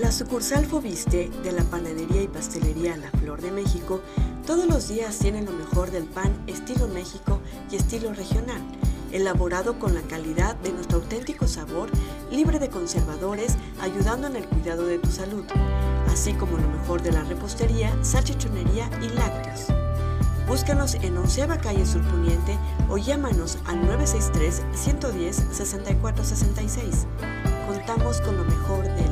La sucursal Fobiste de la panadería y pastelería La Flor de México todos los días tiene lo mejor del pan estilo México y estilo regional, elaborado con la calidad de nuestro auténtico sabor, libre de conservadores, ayudando en el cuidado de tu salud, así como lo mejor de la repostería, salchichonería y lácteos. Búscanos en Onceva Calle Surponiente o llámanos al 963-110-6466. Contamos con lo mejor del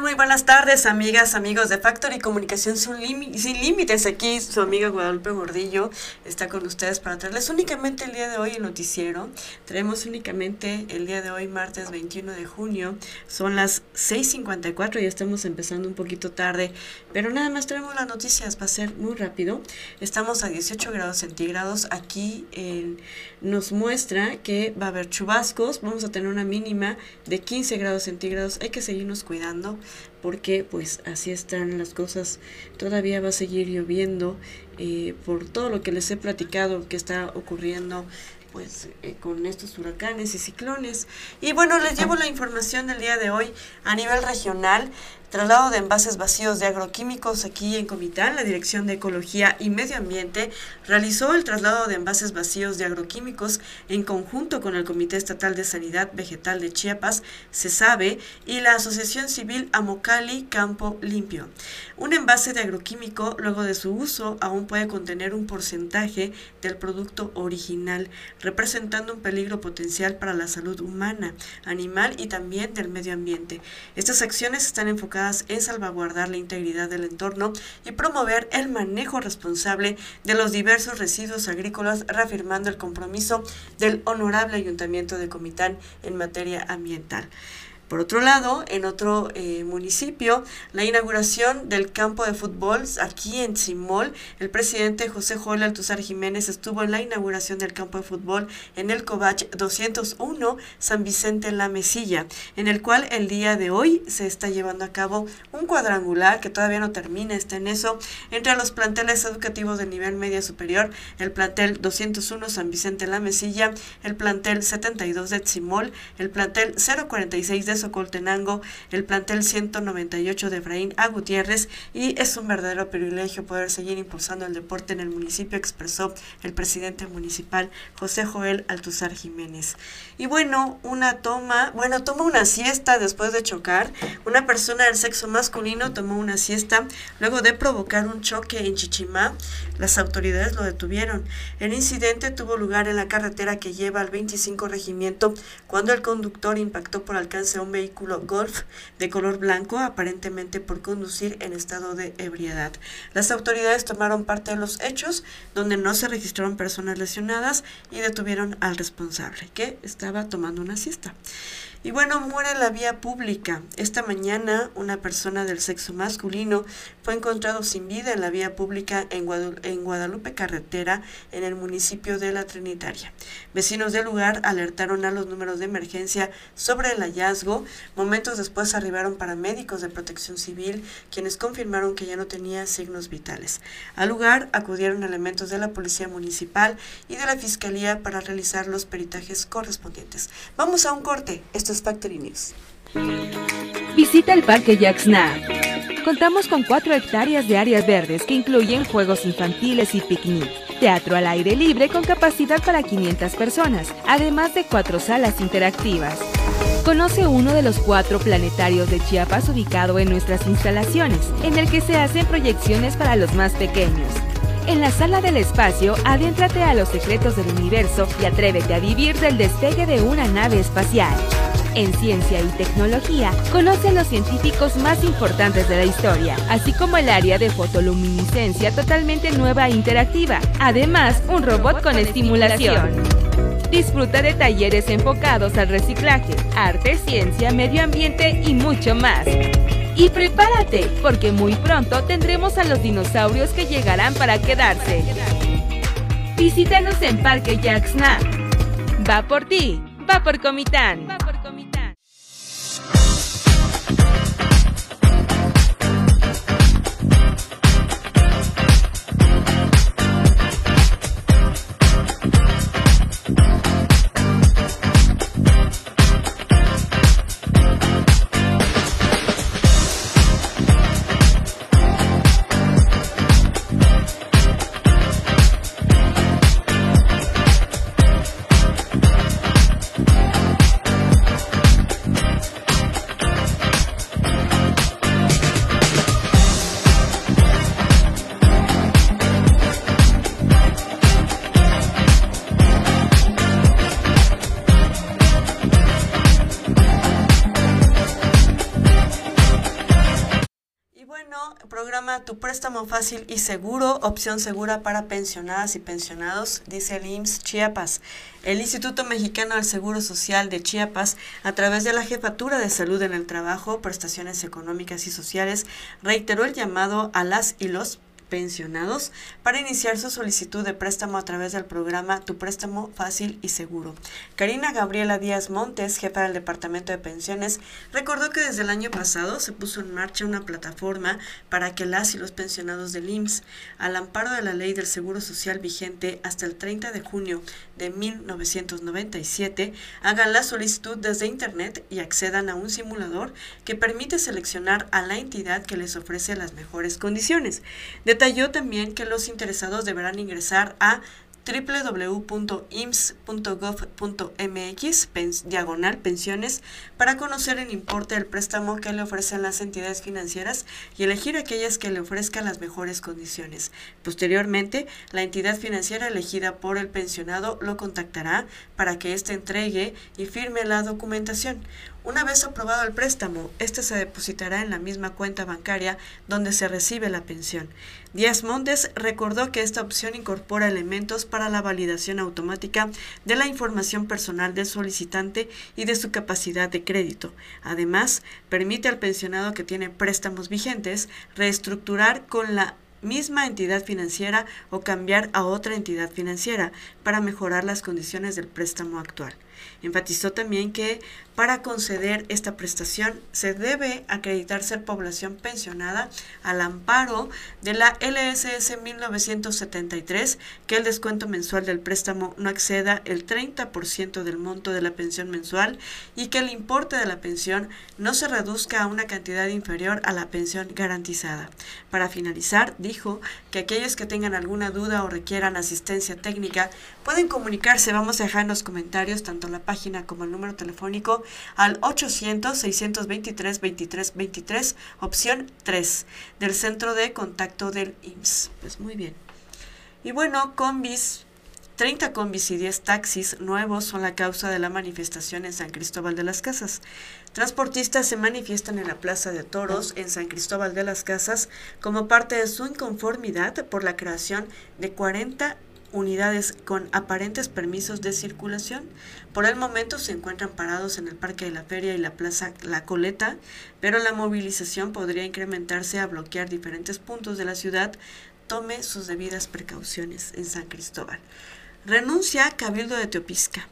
Muy buenas tardes, amigas, amigos de Factory Comunicación sin Límites. Aquí su amiga Guadalupe Gordillo está con ustedes para traerles únicamente el día de hoy el noticiero. Traemos únicamente el día de hoy, martes 21 de junio. Son las 6.54 y estamos empezando un poquito tarde, pero nada más traemos las noticias. Va a ser muy rápido. Estamos a 18 grados centígrados. Aquí nos muestra que va a haber chubascos. Vamos a tener una mínima de 15 grados centígrados. Hay que seguirnos cuidando porque pues así están las cosas. Todavía va a seguir lloviendo eh, por todo lo que les he platicado que está ocurriendo pues eh, con estos huracanes y ciclones. Y bueno, les llevo la información del día de hoy a nivel regional. Traslado de envases vacíos de agroquímicos aquí en Comitán, la Dirección de Ecología y Medio Ambiente realizó el traslado de envases vacíos de agroquímicos en conjunto con el Comité Estatal de Sanidad Vegetal de Chiapas, CESABE, y la Asociación Civil Amocali Campo Limpio. Un envase de agroquímico, luego de su uso, aún puede contener un porcentaje del producto original, representando un peligro potencial para la salud humana, animal y también del medio ambiente. Estas acciones están enfocadas en salvaguardar la integridad del entorno y promover el manejo responsable de los diversos residuos agrícolas, reafirmando el compromiso del Honorable Ayuntamiento de Comitán en materia ambiental. Por otro lado, en otro eh, municipio, la inauguración del campo de fútbol aquí en Simol, el presidente José Joel Altuzar Jiménez estuvo en la inauguración del campo de fútbol en el Covach 201 San Vicente La Mesilla, en el cual el día de hoy se está llevando a cabo un cuadrangular que todavía no termina, está en eso, entre los planteles educativos de nivel media superior, el plantel 201 San Vicente La Mesilla, el plantel 72 de Simol, el plantel 046 de Socoltenango, el plantel 198 de Efraín A. Gutiérrez y es un verdadero privilegio poder seguir impulsando el deporte en el municipio, expresó el presidente municipal José Joel Altuzar Jiménez. Y bueno, una toma, bueno, tomó una siesta después de chocar. Una persona del sexo masculino tomó una siesta luego de provocar un choque en Chichimá. Las autoridades lo detuvieron. El incidente tuvo lugar en la carretera que lleva al 25 regimiento cuando el conductor impactó por alcance a un vehículo Golf de color blanco, aparentemente por conducir en estado de ebriedad. Las autoridades tomaron parte de los hechos, donde no se registraron personas lesionadas y detuvieron al responsable, que estaba tomando una siesta. Y bueno, muere la vía pública. Esta mañana una persona del sexo masculino fue encontrado sin vida en la vía pública en, Guadalupe Carretera, en el municipio de La Trinitaria. Vecinos del lugar alertaron a los números de emergencia sobre el hallazgo. Momentos después arribaron paramédicos de protección civil, quienes confirmaron que ya no tenía signos vitales. Al lugar acudieron elementos de la Policía Municipal y de la Fiscalía para realizar los peritajes correspondientes. Vamos a un corte. Es Factory News. Visita el Parque Jacksna Contamos con 4 hectáreas de áreas verdes que incluyen juegos infantiles y picnic, teatro al aire libre con capacidad para 500 personas, además de 4 salas interactivas. Conoce uno de los cuatro planetarios de Chiapas ubicado en nuestras instalaciones, en el que se hacen proyecciones para los más pequeños. En la sala del espacio, adéntrate a los secretos del universo y atrévete a vivir del despegue de una nave espacial. En ciencia y tecnología, conoce a los científicos más importantes de la historia, así como el área de fotoluminiscencia totalmente nueva e interactiva. Además, un robot con estimulación. Disfruta de talleres enfocados al reciclaje, arte, ciencia, medio ambiente y mucho más. Y prepárate, porque muy pronto tendremos a los dinosaurios que llegarán para quedarse. Visítanos en Parque Jacksna. Va por ti, va por Comitán. Tu préstamo fácil y seguro, opción segura para pensionadas y pensionados, dice el IMSS Chiapas. El Instituto Mexicano del Seguro Social de Chiapas, a través de la Jefatura de Salud en el Trabajo, Prestaciones Económicas y Sociales, reiteró el llamado a las y los pensionados para iniciar su solicitud de préstamo a través del programa Tu Préstamo Fácil y Seguro. Karina Gabriela Díaz Montes, jefa del Departamento de Pensiones, recordó que desde el año pasado se puso en marcha una plataforma para que las y los pensionados del IMSS, al amparo de la ley del Seguro Social vigente hasta el 30 de junio de 1997, hagan la solicitud desde Internet y accedan a un simulador que permite seleccionar a la entidad que les ofrece las mejores condiciones. Detalló también que los interesados deberán ingresar a www.ims.gov.mx diagonal pensiones para conocer el importe del préstamo que le ofrecen las entidades financieras y elegir aquellas que le ofrezcan las mejores condiciones. Posteriormente, la entidad financiera elegida por el pensionado lo contactará para que éste entregue y firme la documentación. Una vez aprobado el préstamo, este se depositará en la misma cuenta bancaria donde se recibe la pensión. Díaz Montes recordó que esta opción incorpora elementos para la validación automática de la información personal del solicitante y de su capacidad de crédito. Además, permite al pensionado que tiene préstamos vigentes reestructurar con la misma entidad financiera o cambiar a otra entidad financiera para mejorar las condiciones del préstamo actual. Enfatizó también que para conceder esta prestación se debe acreditar ser población pensionada al amparo de la LSS 1973, que el descuento mensual del préstamo no exceda el 30% del monto de la pensión mensual y que el importe de la pensión no se reduzca a una cantidad inferior a la pensión garantizada. Para finalizar, dijo que aquellos que tengan alguna duda o requieran asistencia técnica pueden comunicarse. Vamos a dejar en los comentarios tanto la página como el número telefónico al 800-623-2323, opción 3, del centro de contacto del IMSS. Pues muy bien. Y bueno, combis 30 combis y 10 taxis nuevos son la causa de la manifestación en San Cristóbal de las Casas. Transportistas se manifiestan en la Plaza de Toros en San Cristóbal de las Casas como parte de su inconformidad por la creación de 40 unidades con aparentes permisos de circulación. Por el momento se encuentran parados en el Parque de la Feria y la Plaza La Coleta, pero la movilización podría incrementarse a bloquear diferentes puntos de la ciudad. Tome sus debidas precauciones en San Cristóbal. Renuncia Cabildo de Teopisca.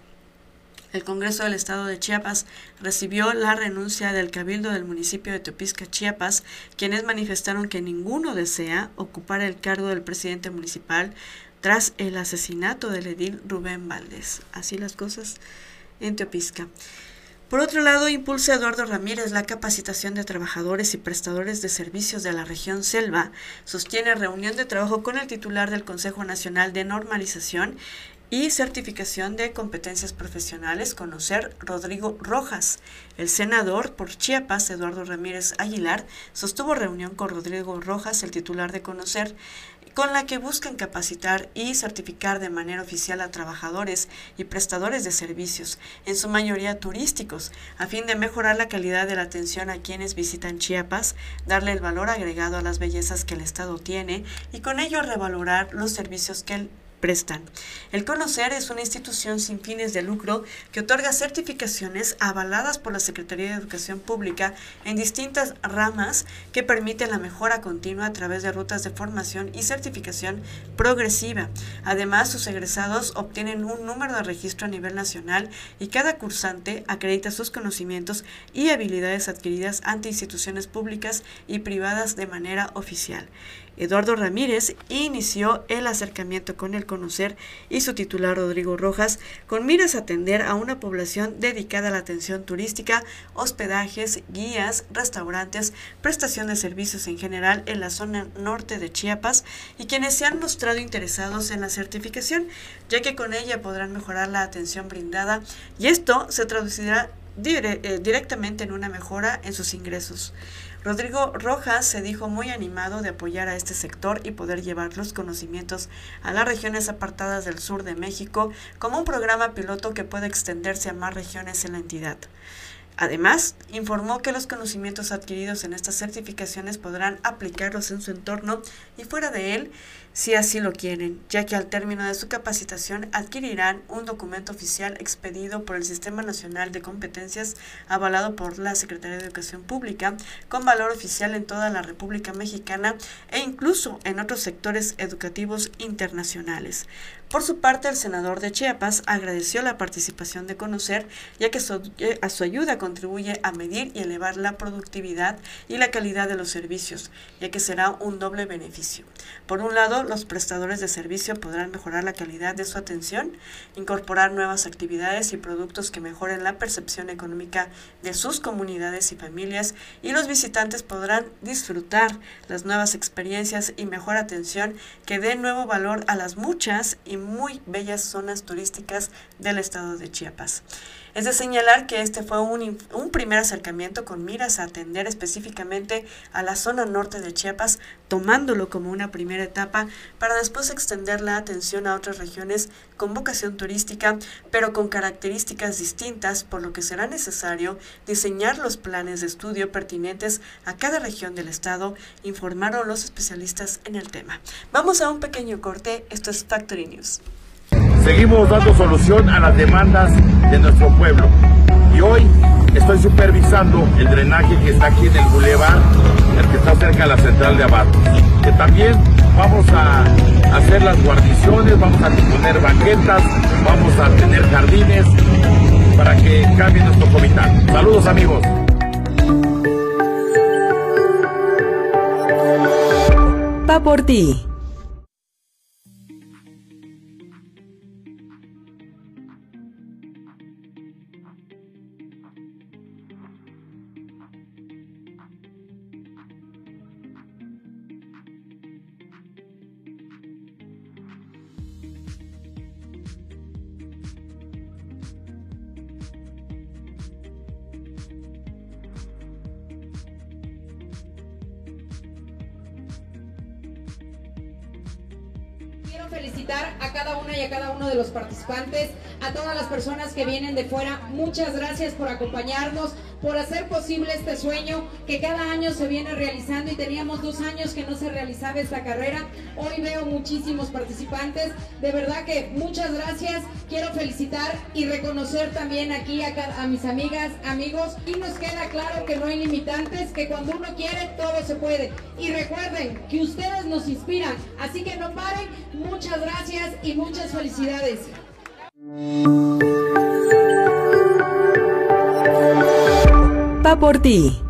El Congreso del Estado de Chiapas recibió la renuncia del Cabildo del municipio de Teopisca, Chiapas, quienes manifestaron que ninguno desea ocupar el cargo del presidente municipal tras el asesinato del edil Rubén Valdés. Así las cosas en Teopisca. Por otro lado, impulsa Eduardo Ramírez la capacitación de trabajadores y prestadores de servicios de la región Selva. Sostiene reunión de trabajo con el titular del Consejo Nacional de Normalización y certificación de competencias profesionales, conocer Rodrigo Rojas. El senador por Chiapas, Eduardo Ramírez Aguilar, sostuvo reunión con Rodrigo Rojas, el titular de conocer con la que buscan capacitar y certificar de manera oficial a trabajadores y prestadores de servicios, en su mayoría turísticos, a fin de mejorar la calidad de la atención a quienes visitan Chiapas, darle el valor agregado a las bellezas que el Estado tiene y con ello revalorar los servicios que el prestan. El Conocer es una institución sin fines de lucro que otorga certificaciones avaladas por la Secretaría de Educación Pública en distintas ramas que permiten la mejora continua a través de rutas de formación y certificación progresiva. Además, sus egresados obtienen un número de registro a nivel nacional y cada cursante acredita sus conocimientos y habilidades adquiridas ante instituciones públicas y privadas de manera oficial. Eduardo Ramírez inició el acercamiento con el conocer y su titular Rodrigo Rojas con miras a atender a una población dedicada a la atención turística, hospedajes, guías, restaurantes, prestación de servicios en general en la zona norte de Chiapas y quienes se han mostrado interesados en la certificación, ya que con ella podrán mejorar la atención brindada y esto se traducirá eh, directamente en una mejora en sus ingresos. Rodrigo Rojas se dijo muy animado de apoyar a este sector y poder llevar los conocimientos a las regiones apartadas del sur de México como un programa piloto que puede extenderse a más regiones en la entidad. Además, informó que los conocimientos adquiridos en estas certificaciones podrán aplicarlos en su entorno y fuera de él si así lo quieren, ya que al término de su capacitación adquirirán un documento oficial expedido por el Sistema Nacional de Competencias avalado por la Secretaría de Educación Pública con valor oficial en toda la República Mexicana e incluso en otros sectores educativos internacionales. Por su parte, el senador de Chiapas agradeció la participación de Conocer, ya que eh, a su ayuda contribuye a medir y elevar la productividad y la calidad de los servicios, ya que será un doble beneficio. Por un lado, los prestadores de servicio podrán mejorar la calidad de su atención, incorporar nuevas actividades y productos que mejoren la percepción económica de sus comunidades y familias, y los visitantes podrán disfrutar las nuevas experiencias y mejor atención que den nuevo valor a las muchas y muy bellas zonas turísticas del estado de Chiapas. Es de señalar que este fue un, un, primer acercamiento con miras a atender específicamente a la zona norte de Chiapas, tomándolo como una primera etapa para después extender la atención a otras regiones con vocación turística, pero con características distintas, por lo que será necesario diseñar los planes de estudio pertinentes a cada región del estado, informaron los especialistas en el tema. Vamos a un pequeño corte, esto es Factory News. Seguimos dando solución a las demandas de nuestro pueblo. Y hoy estoy supervisando el drenaje que está aquí en el bulevar, el que está cerca de la central de Abato. Que también vamos a hacer las guarniciones, vamos a poner banquetas, vamos a tener jardines para que cambie nuestro comitán. Saludos amigos. Va por ti. Quiero felicitar a cada una y a cada uno de los participantes, a todas las personas que vienen de fuera. Muchas gracias por acompañarnos, por hacer posible este sueño que cada año se viene realizando y teníamos dos años que no se realizaba esta carrera. Hoy veo muchísimos participantes. De verdad que muchas gracias. Quiero felicitar y reconocer también aquí a, a mis amigas, amigos. Y nos queda claro que no hay limitantes, que cuando uno quiere todo se puede. Y recuerden que ustedes nos inspiran, así que no paren Muchas gracias y muchas felicidades. Va por ti.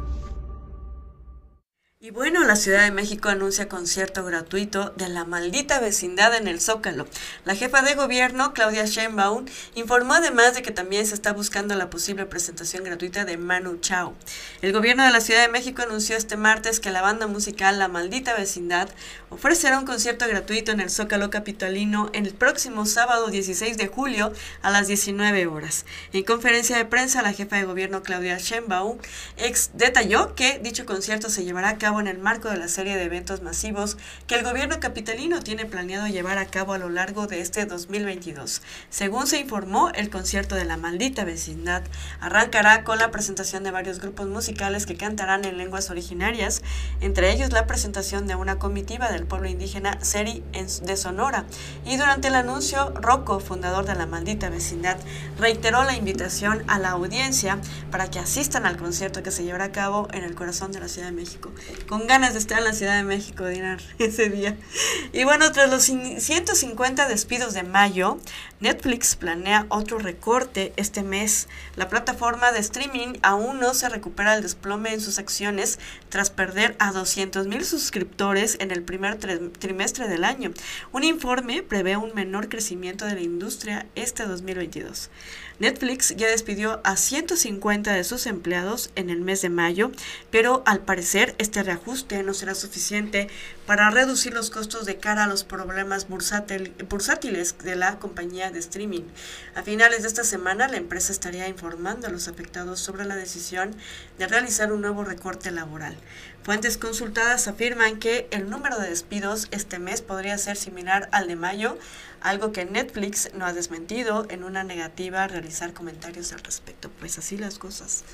La Ciudad de México anuncia concierto gratuito de la maldita vecindad en el Zócalo. La jefa de gobierno, Claudia Sheinbaum, informó además de que también se está buscando la posible presentación gratuita de Manu Chao. El gobierno de la Ciudad de México anunció este martes que la banda musical La Maldita Vecindad ofrecerá un concierto gratuito en el Zócalo Capitalino el próximo sábado 16 de julio a las 19 horas. En conferencia de prensa, la jefa de gobierno, Claudia Sheinbaum, ex detalló que dicho concierto se llevará a cabo en el marco de la serie de eventos masivos que el gobierno capitalino tiene planeado llevar a cabo a lo largo de este 2022. Según se informó, el concierto de la maldita vecindad arrancará con la presentación de varios grupos musicales que cantarán en lenguas originarias, entre ellos la presentación de una comitiva del pueblo indígena Seri de Sonora. Y durante el anuncio, Rocco, fundador de la maldita vecindad, reiteró la invitación a la audiencia para que asistan al concierto que se llevará a cabo en el corazón de la Ciudad de México. Con ganas de estar en la Ciudad de México, Dinar, ese día. Y bueno, tras los 150 despidos de mayo, Netflix planea otro recorte este mes. La plataforma de streaming aún no se recupera el desplome en sus acciones tras perder a 200 mil suscriptores en el primer trimestre del año. Un informe prevé un menor crecimiento de la industria este 2022. Netflix ya despidió a 150 de sus empleados en el mes de mayo, pero al parecer este reajuste no será suficiente para reducir los costos de cara a los problemas bursátiles de la compañía de streaming. A finales de esta semana, la empresa estaría informando a los afectados sobre la decisión de realizar un nuevo recorte laboral. Fuentes consultadas afirman que el número de despidos este mes podría ser similar al de mayo, algo que Netflix no ha desmentido en una negativa a realizar comentarios al respecto. Pues así las cosas.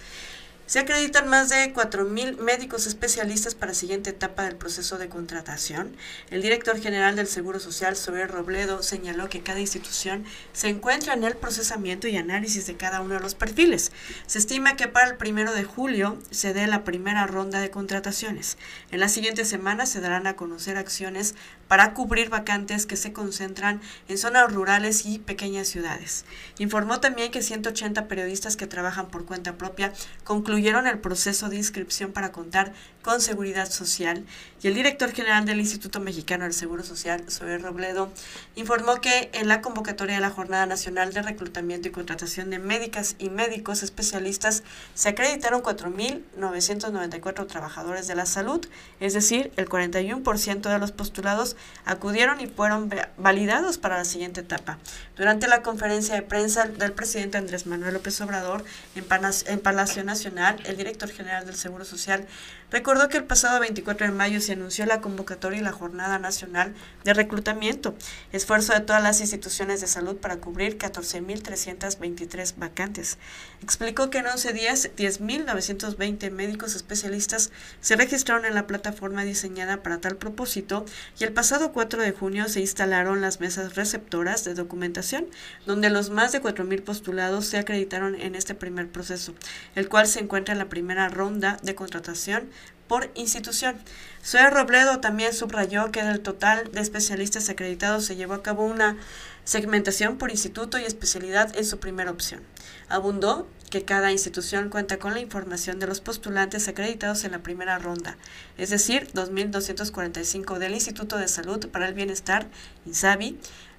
Se acreditan más de 4.000 médicos especialistas para la siguiente etapa del proceso de contratación. El director general del Seguro Social, Sober Robledo, señaló que cada institución se encuentra en el procesamiento y análisis de cada uno de los perfiles. Se estima que para el primero de julio se dé la primera ronda de contrataciones. En las siguientes semanas se darán a conocer acciones para cubrir vacantes que se concentran en zonas rurales y pequeñas ciudades. Informó también que 180 periodistas que trabajan por cuenta propia concluyeron el proceso de inscripción para contar con seguridad social y el director general del Instituto Mexicano del Seguro Social, Zoe Robledo, informó que en la convocatoria de la Jornada Nacional de Reclutamiento y Contratación de Médicas y Médicos Especialistas se acreditaron 4.994 trabajadores de la salud, es decir, el 41% de los postulados acudieron y fueron validados para la siguiente etapa. Durante la conferencia de prensa del presidente Andrés Manuel López Obrador en, en Palacio Nacional, el director general del Seguro Social recordó que el pasado 24 de mayo se anunció la convocatoria y la Jornada Nacional de Reclutamiento, esfuerzo de todas las instituciones de salud para cubrir 14.323 vacantes. Explicó que en 11 días 10.920 médicos especialistas se registraron en la plataforma diseñada para tal propósito y el pasado 4 de junio se instalaron las mesas receptoras de documentación, donde los más de 4.000 postulados se acreditaron en este primer proceso, el cual se encuentra en la primera ronda de contratación por institución. Zoe Robledo también subrayó que del total de especialistas acreditados se llevó a cabo una segmentación por instituto y especialidad en su primera opción. Abundó que cada institución cuenta con la información de los postulantes acreditados en la primera ronda, es decir, 2.245 del Instituto de Salud para el Bienestar, INSABI,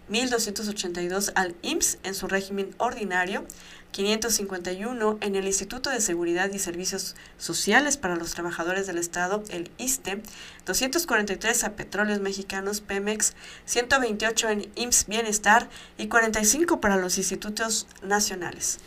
1.282 al IMSS en su régimen ordinario, 551 en el Instituto de Seguridad y Servicios Sociales para los Trabajadores del Estado, el ISTE, 243 a Petróleos Mexicanos, Pemex, 128 en IMSS Bienestar y 45 para los institutos nacionales.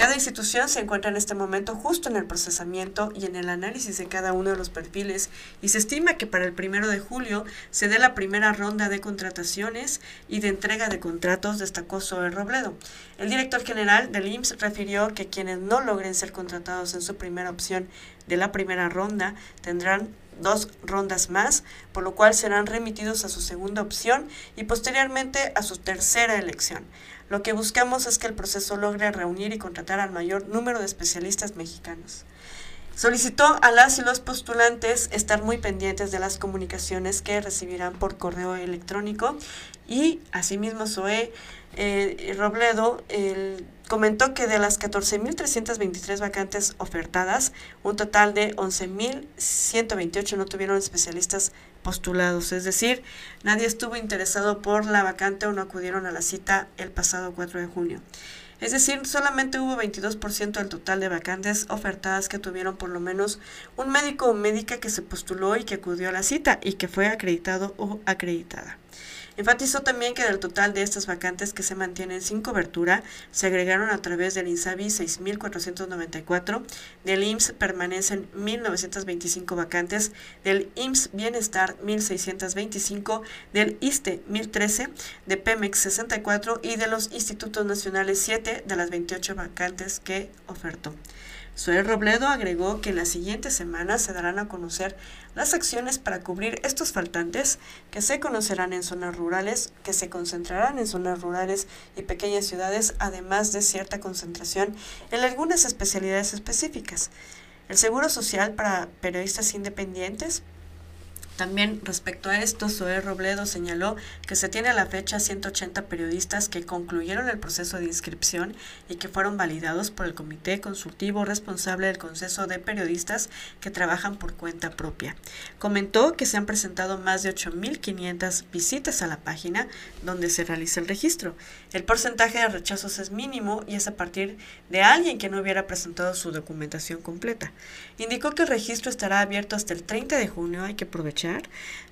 Cada institución se encuentra en este momento justo en el procesamiento y en el análisis de cada uno de los perfiles y se estima que para el primero de julio se dé la primera ronda de contrataciones y de entrega de contratos, destacó Zoe Robledo. El director general del IMSS refirió que quienes no logren ser contratados en su primera opción de la primera ronda tendrán dos rondas más, por lo cual serán remitidos a su segunda opción y posteriormente a su tercera elección. Lo que buscamos es que el proceso logre reunir y contratar al mayor número de especialistas mexicanos. Solicitó a las y los postulantes estar muy pendientes de las comunicaciones que recibirán por correo electrónico y asimismo Zoe eh, Robledo comentó que de las 14.323 vacantes ofertadas, un total de 11.128 no tuvieron especialistas postulados, es decir, nadie estuvo interesado por la vacante o no acudieron a la cita el pasado 4 de junio. Es decir, solamente hubo 22% del total de vacantes ofertadas que tuvieron por lo menos un médico o médica que se postuló y que acudió a la cita y que fue acreditado o acreditada. Enfatizó también que del total de estas vacantes que se mantienen sin cobertura, se agregaron a través del INSABI 6.494, del IMSS permanecen 1.925 vacantes, del IMSS Bienestar 1.625, del ISTE 1.013, de PEMEX 64 y de los Institutos Nacionales 7 de las 28 vacantes que ofertó. Suel Robledo agregó que en las siguientes semanas se darán a conocer las acciones para cubrir estos faltantes que se conocerán en zonas rurales, que se concentrarán en zonas rurales y pequeñas ciudades, además de cierta concentración en algunas especialidades específicas. El Seguro Social para periodistas independientes también respecto a esto, Zoé Robledo señaló que se tiene a la fecha 180 periodistas que concluyeron el proceso de inscripción y que fueron validados por el Comité Consultivo responsable del Consejo de Periodistas que trabajan por cuenta propia. Comentó que se han presentado más de 8.500 visitas a la página donde se realiza el registro. El porcentaje de rechazos es mínimo y es a partir de alguien que no hubiera presentado su documentación completa. Indicó que el registro estará abierto hasta el 30 de junio, hay que aprovechar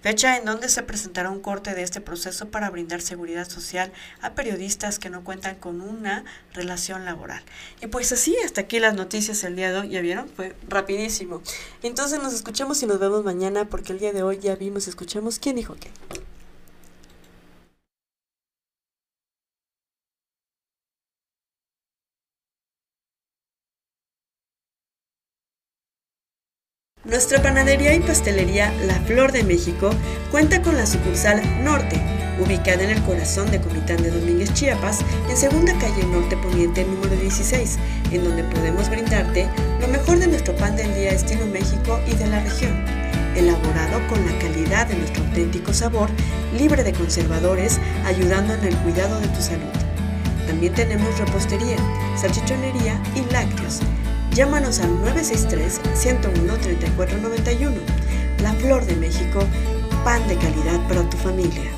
fecha en donde se presentará un corte de este proceso para brindar seguridad social a periodistas que no cuentan con una relación laboral. Y pues así, hasta aquí las noticias el día de hoy, ya vieron, fue rapidísimo. Entonces nos escuchamos y nos vemos mañana porque el día de hoy ya vimos, escuchamos quién dijo qué. Nuestra panadería y pastelería La Flor de México cuenta con la sucursal Norte, ubicada en el corazón de Comitán de Domínguez, Chiapas, en segunda calle Norte Poniente número 16, en donde podemos brindarte lo mejor de nuestro pan del día estilo México y de la región, elaborado con la calidad de nuestro auténtico sabor, libre de conservadores, ayudando en el cuidado de tu salud. También tenemos repostería, salchichonería y lácteos Llámanos al 963-101-3491. La Flor de México, pan de calidad para tu familia.